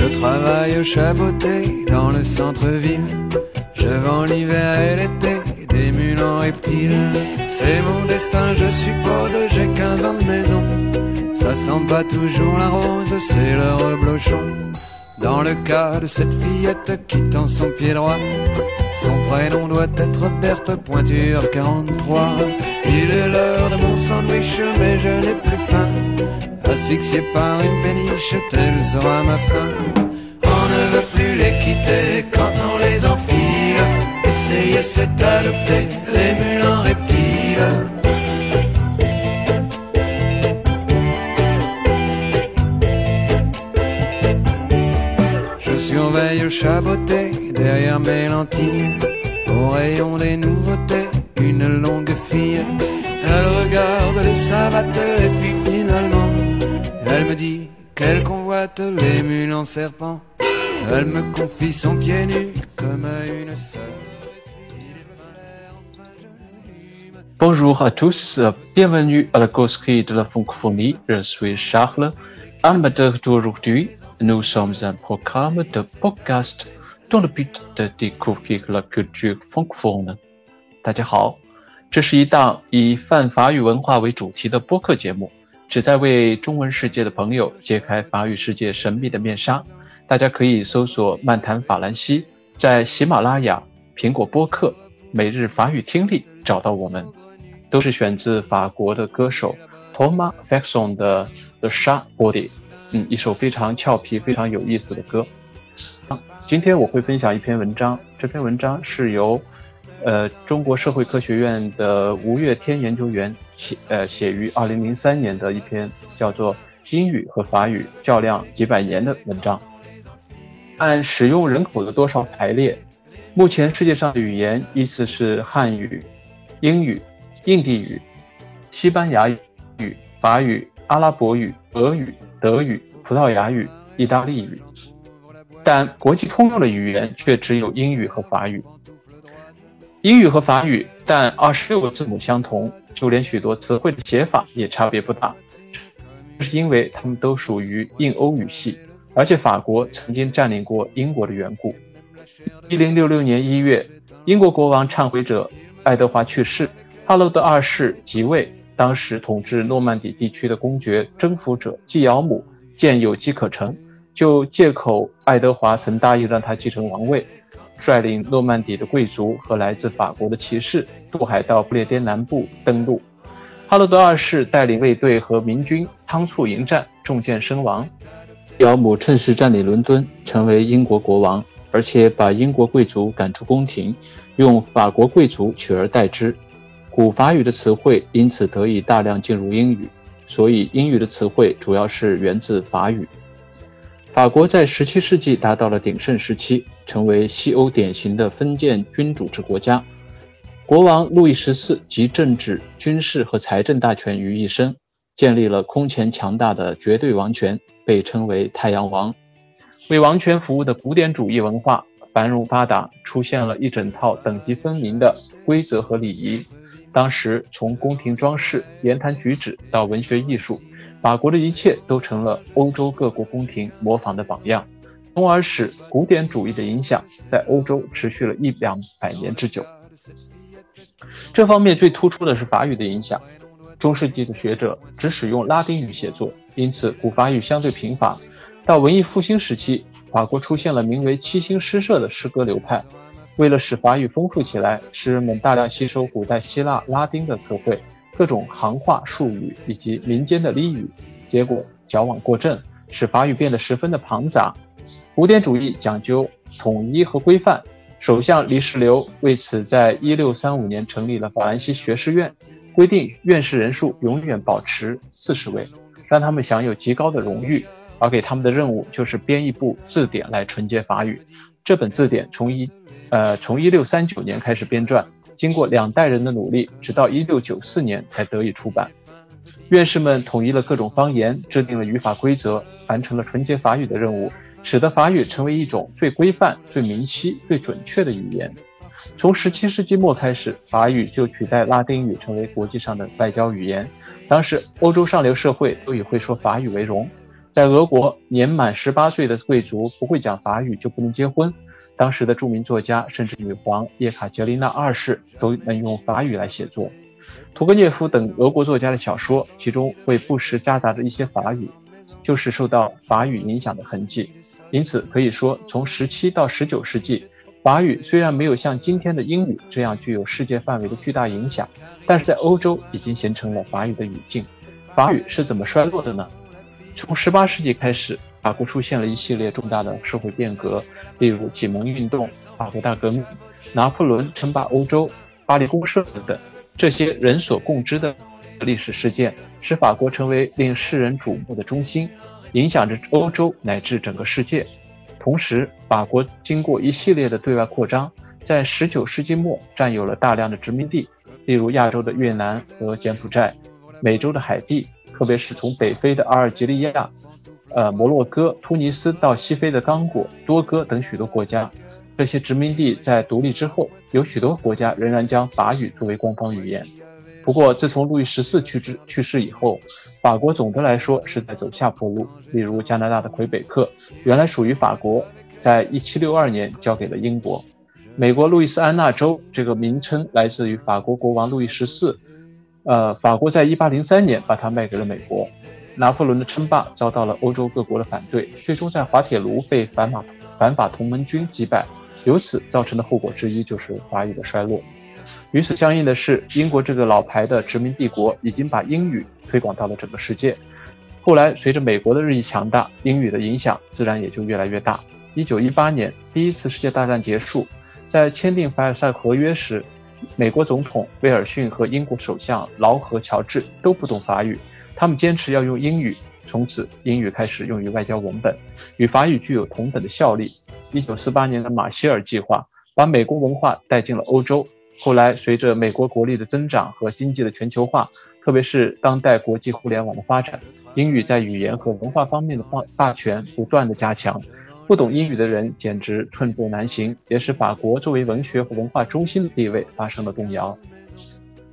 Je travaille au chaboté dans le centre-ville. Je vends l'hiver et l'été des mules reptiles. C'est mon destin, je suppose, j'ai 15 ans de maison. Ça sent pas toujours la rose, c'est le reblochon. Dans le cas de cette fillette qui tend son pied droit, son prénom doit être Berthe Pointure 43. Il est l'heure de mon sandwich, mais je n'ai plus faim. Asphyxié par une péniche, telle sera ma fin. On ne veut plus les quitter quand on les enfile. Essayer c'est adopter Elle regarde les savates et puis finalement, elle me dit qu'elle convoite les mules en serpent. Elle me confie son pied nu comme à une sœur. Bonjour à tous, euh, bienvenue à la causerie de la francophonie. Je suis Charles, animateur d'aujourd'hui. Nous sommes un programme de podcast dont le but de découvrir la culture francophone. 大家好， 这是一档以泛法语文化为主题的播客节目，旨在为中文世界的朋友揭开法语世界神秘的面纱。大家可以搜索“漫谈法兰西”，在喜马拉雅、苹果播客、每日法语听力找到我们。都是选自法国的歌手 Thomas Faxon 的《The Sharp Body》，嗯，一首非常俏皮、非常有意思的歌。今天我会分享一篇文章，这篇文章是由呃中国社会科学院的吴月天研究员写呃写于二零零三年的一篇叫做《英语和法语较量几百年》的文章。按使用人口的多少排列，目前世界上的语言依次是汉语、英语。印地语、西班牙语、法语、阿拉伯语、俄语、德语、葡萄牙语、意大利语，但国际通用的语言却只有英语和法语。英语和法语，但二十六个字母相同，就连许多词汇的写法也差别不大。这是因为它们都属于印欧语系，而且法国曾经占领过英国的缘故。一零六六年一月，英国国王忏悔者爱德华去世。哈罗德二世即位，当时统治诺曼底地区的公爵征服者季尧姆见有机可乘，就借口爱德华曾答应让他继承王位，率领诺曼底的贵族和来自法国的骑士渡海到不列颠南部登陆。哈罗德二世带领卫队和民军仓促迎战，中箭身亡。尧姆趁势占领伦敦，成为英国国王，而且把英国贵族赶出宫廷，用法国贵族取而代之。古法语的词汇因此得以大量进入英语，所以英语的词汇主要是源自法语。法国在17世纪达到了鼎盛时期，成为西欧典型的封建君主制国家。国王路易十四集政治、军事和财政大权于一身，建立了空前强大的绝对王权，被称为太阳王。为王权服务的古典主义文化繁荣发达，出现了一整套等级分明的规则和礼仪。当时，从宫廷装饰、言谈举止到文学艺术，法国的一切都成了欧洲各国宫廷模仿的榜样，从而使古典主义的影响在欧洲持续了一两百年之久。这方面最突出的是法语的影响。中世纪的学者只使用拉丁语写作，因此古法语相对贫乏。到文艺复兴时期，法国出现了名为七星诗社的诗歌流派。为了使法语丰富起来，诗人们大量吸收古代希腊、拉丁的词汇、各种行话、术语以及民间的俚语，结果矫枉过正，使法语变得十分的庞杂。古典主义讲究统一和规范，首相黎世流为此在一六三五年成立了法兰西学士院，规定院士人数永远保持四十位，让他们享有极高的荣誉，而给他们的任务就是编一部字典来纯洁法语。这本字典从一呃，从一六三九年开始编撰，经过两代人的努力，直到一六九四年才得以出版。院士们统一了各种方言，制定了语法规则，完成了纯洁法语的任务，使得法语成为一种最规范、最明晰、最准确的语言。从十七世纪末开始，法语就取代拉丁语成为国际上的外交语言。当时，欧洲上流社会都以会说法语为荣。在俄国，年满十八岁的贵族不会讲法语就不能结婚。当时的著名作家，甚至女皇叶卡捷琳娜二世都能用法语来写作。屠格涅夫等俄国作家的小说，其中会不时夹杂着一些法语，就是受到法语影响的痕迹。因此可以说，从十七到十九世纪，法语虽然没有像今天的英语这样具有世界范围的巨大影响，但是在欧洲已经形成了法语的语境。法语是怎么衰落的呢？从十八世纪开始，法国出现了一系列重大的社会变革。例如启蒙运动、法国大革命、拿破仑称霸欧洲、巴黎公社等等，这些人所共知的历史事件，使法国成为令世人瞩目的中心，影响着欧洲乃至整个世界。同时，法国经过一系列的对外扩张，在19世纪末占有了大量的殖民地，例如亚洲的越南和柬埔寨、美洲的海地，特别是从北非的阿尔及利亚。呃，摩洛哥、突尼斯到西非的刚果、多哥等许多国家，这些殖民地在独立之后，有许多国家仍然将法语作为官方语言。不过，自从路易十四去世去世以后，法国总的来说是在走下坡路。例如，加拿大的魁北克原来属于法国，在一七六二年交给了英国。美国路易斯安那州这个名称来自于法国国王路易十四，呃，法国在一八零三年把它卖给了美国。拿破仑的称霸遭到了欧洲各国的反对，最终在滑铁卢被反法反法同盟军击败。由此造成的后果之一就是法语的衰落。与此相应的是，英国这个老牌的殖民帝国已经把英语推广到了整个世界。后来，随着美国的日益强大，英语的影响自然也就越来越大。一九一八年，第一次世界大战结束，在签订凡尔赛合约时，美国总统威尔逊和英国首相劳合乔治都不懂法语。他们坚持要用英语，从此英语开始用于外交文本，与法语具有同等的效力。一九四八年的马歇尔计划把美国文化带进了欧洲。后来，随着美国国力的增长和经济的全球化，特别是当代国际互联网的发展，英语在语言和文化方面的霸霸权不断的加强。不懂英语的人简直寸步难行，也使法国作为文学和文化中心的地位发生了动摇。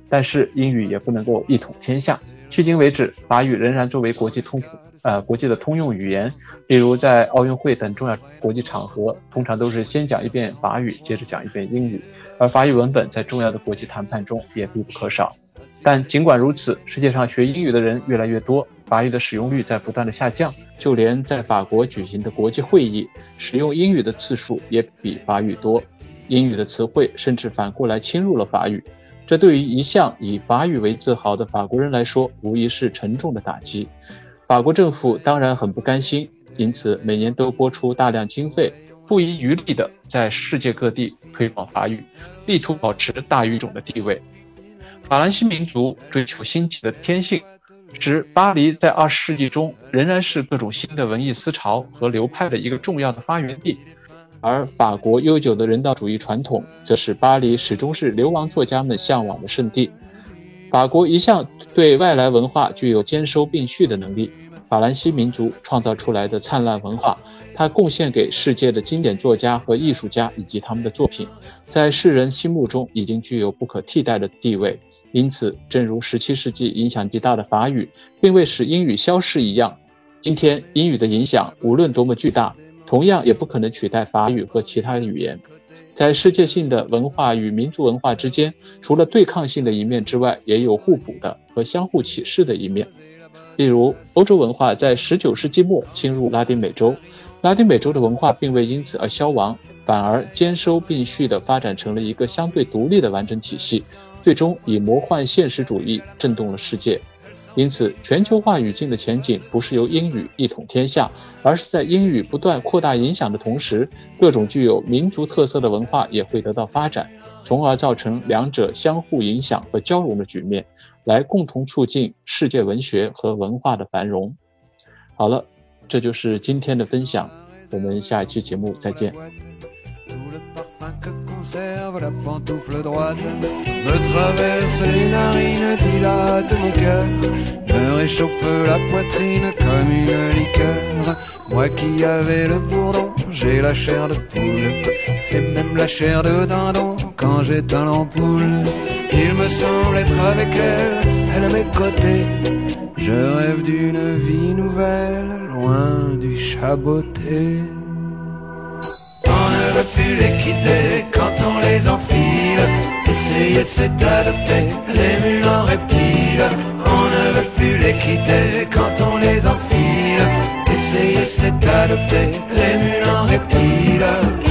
但是，英语也不能够一统天下。迄今为止，法语仍然作为国际通，呃，国际的通用语言。例如，在奥运会等重要国际场合，通常都是先讲一遍法语，接着讲一遍英语。而法语文本在重要的国际谈判中也必不可少。但尽管如此，世界上学英语的人越来越多，法语的使用率在不断的下降。就连在法国举行的国际会议，使用英语的次数也比法语多。英语的词汇甚至反过来侵入了法语。这对于一向以法语为自豪的法国人来说，无疑是沉重的打击。法国政府当然很不甘心，因此每年都拨出大量经费，不遗余力地在世界各地推广法语，力图保持大语种的地位。法兰西民族追求新奇的天性，使巴黎在二十世纪中仍然是各种新的文艺思潮和流派的一个重要的发源地。而法国悠久的人道主义传统，则使巴黎始终是流亡作家们向往的圣地。法国一向对外来文化具有兼收并蓄的能力。法兰西民族创造出来的灿烂文化，它贡献给世界的经典作家和艺术家以及他们的作品，在世人心目中已经具有不可替代的地位。因此，正如17世纪影响极大的法语并未使英语消失一样，今天英语的影响无论多么巨大。同样也不可能取代法语和其他语言，在世界性的文化与民族文化之间，除了对抗性的一面之外，也有互补的和相互启示的一面。例如，欧洲文化在19世纪末侵入拉丁美洲，拉丁美洲的文化并未因此而消亡，反而兼收并蓄地发展成了一个相对独立的完整体系，最终以魔幻现实主义震动了世界。因此，全球化语境的前景不是由英语一统天下，而是在英语不断扩大影响的同时，各种具有民族特色的文化也会得到发展，从而造成两者相互影响和交融的局面，来共同促进世界文学和文化的繁荣。好了，这就是今天的分享，我们下一期节目再见。Conserve la pantoufle droite, me traverse les narines, dilate mon cœur, me réchauffe la poitrine comme une liqueur. Moi qui avais le bourdon, j'ai la chair de poule, et même la chair de dindon quand j'éteins l'ampoule. Il me semble être avec elle, elle à mes côtés Je rêve d'une vie nouvelle, loin du chaboté veut plus les quitter quand on les enfile. Essayer c'est adopter les mules reptiles. On ne veut plus les quitter quand on les enfile. Essayer c'est adopter les mules reptiles.